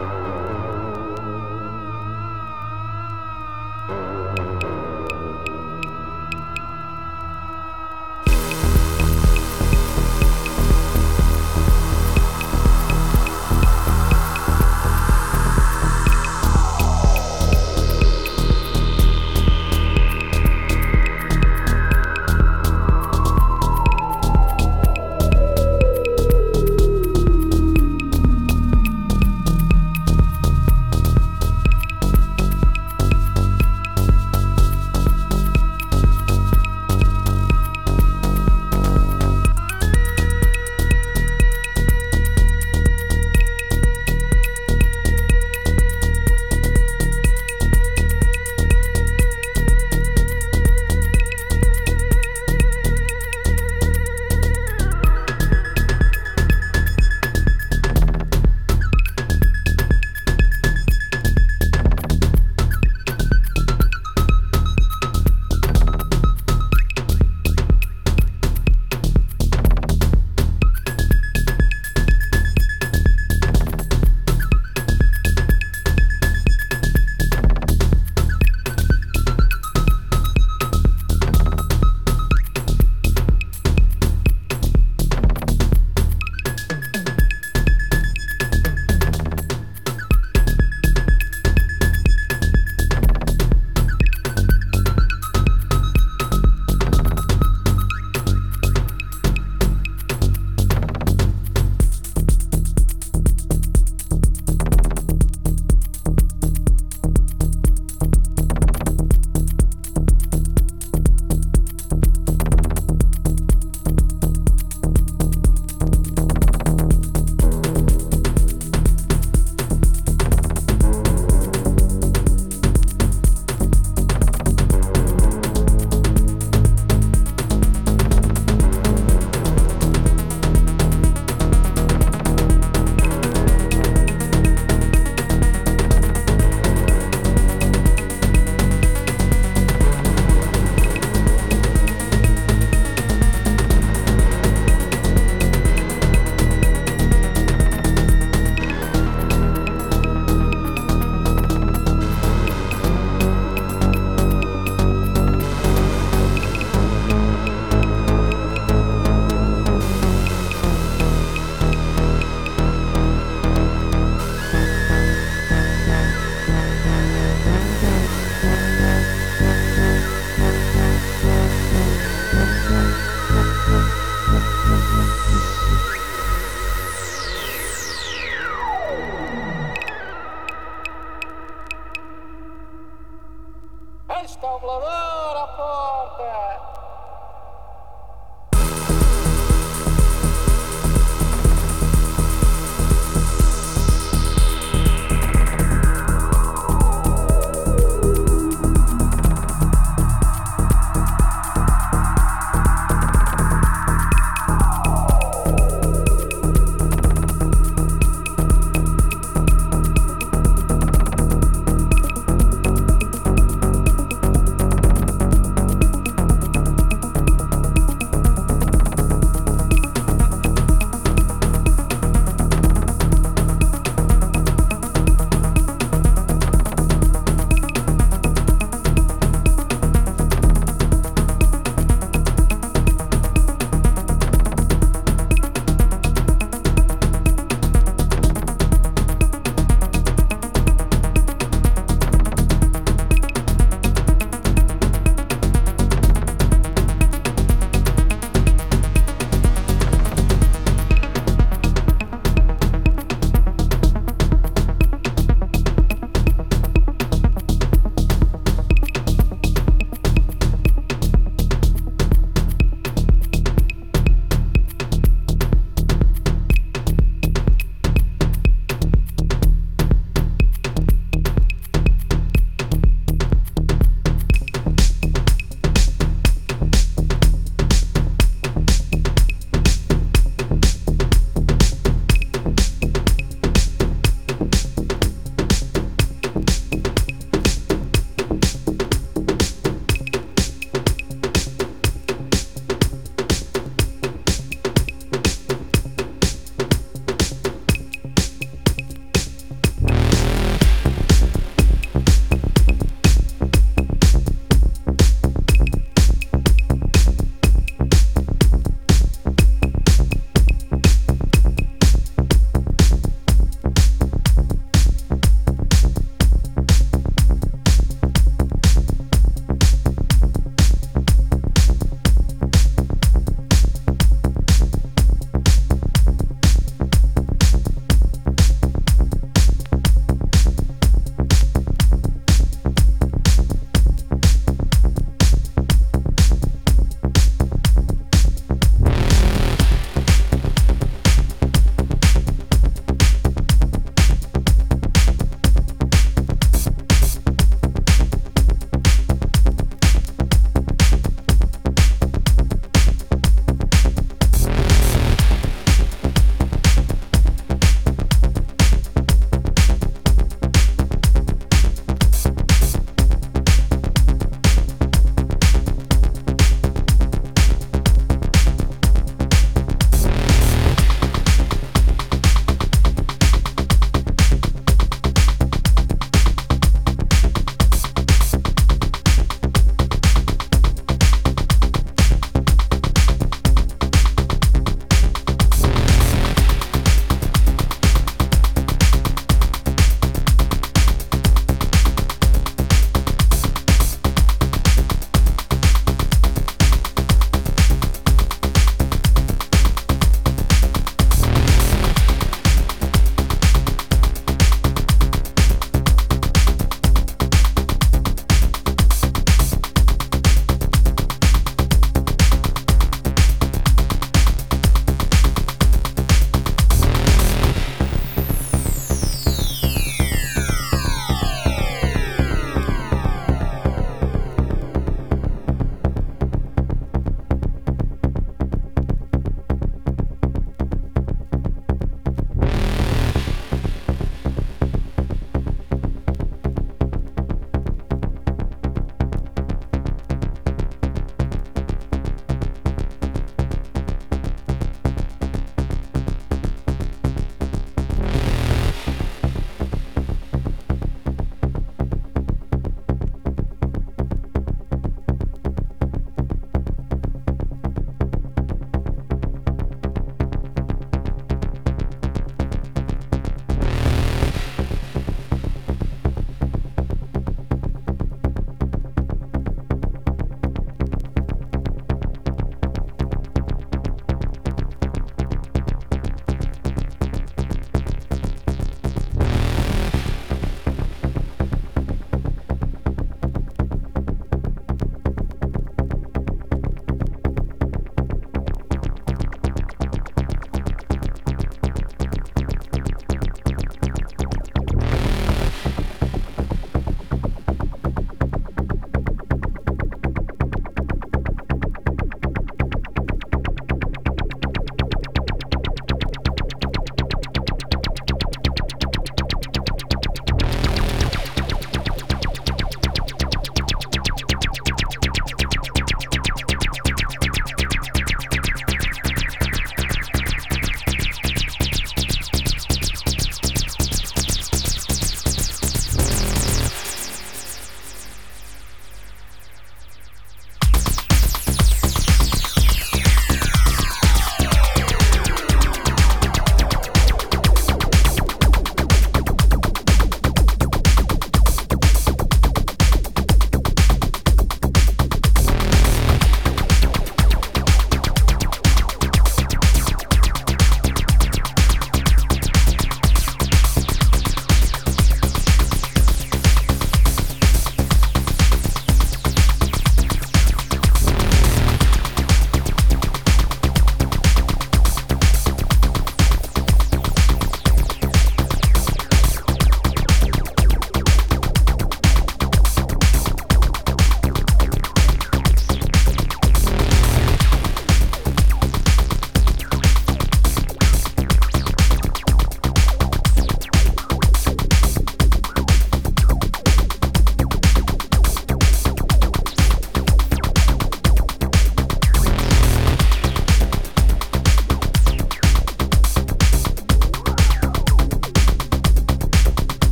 Thank you.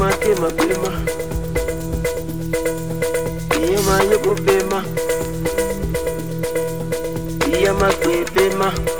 make mabema iya mayo kobema iya make bema, iya ma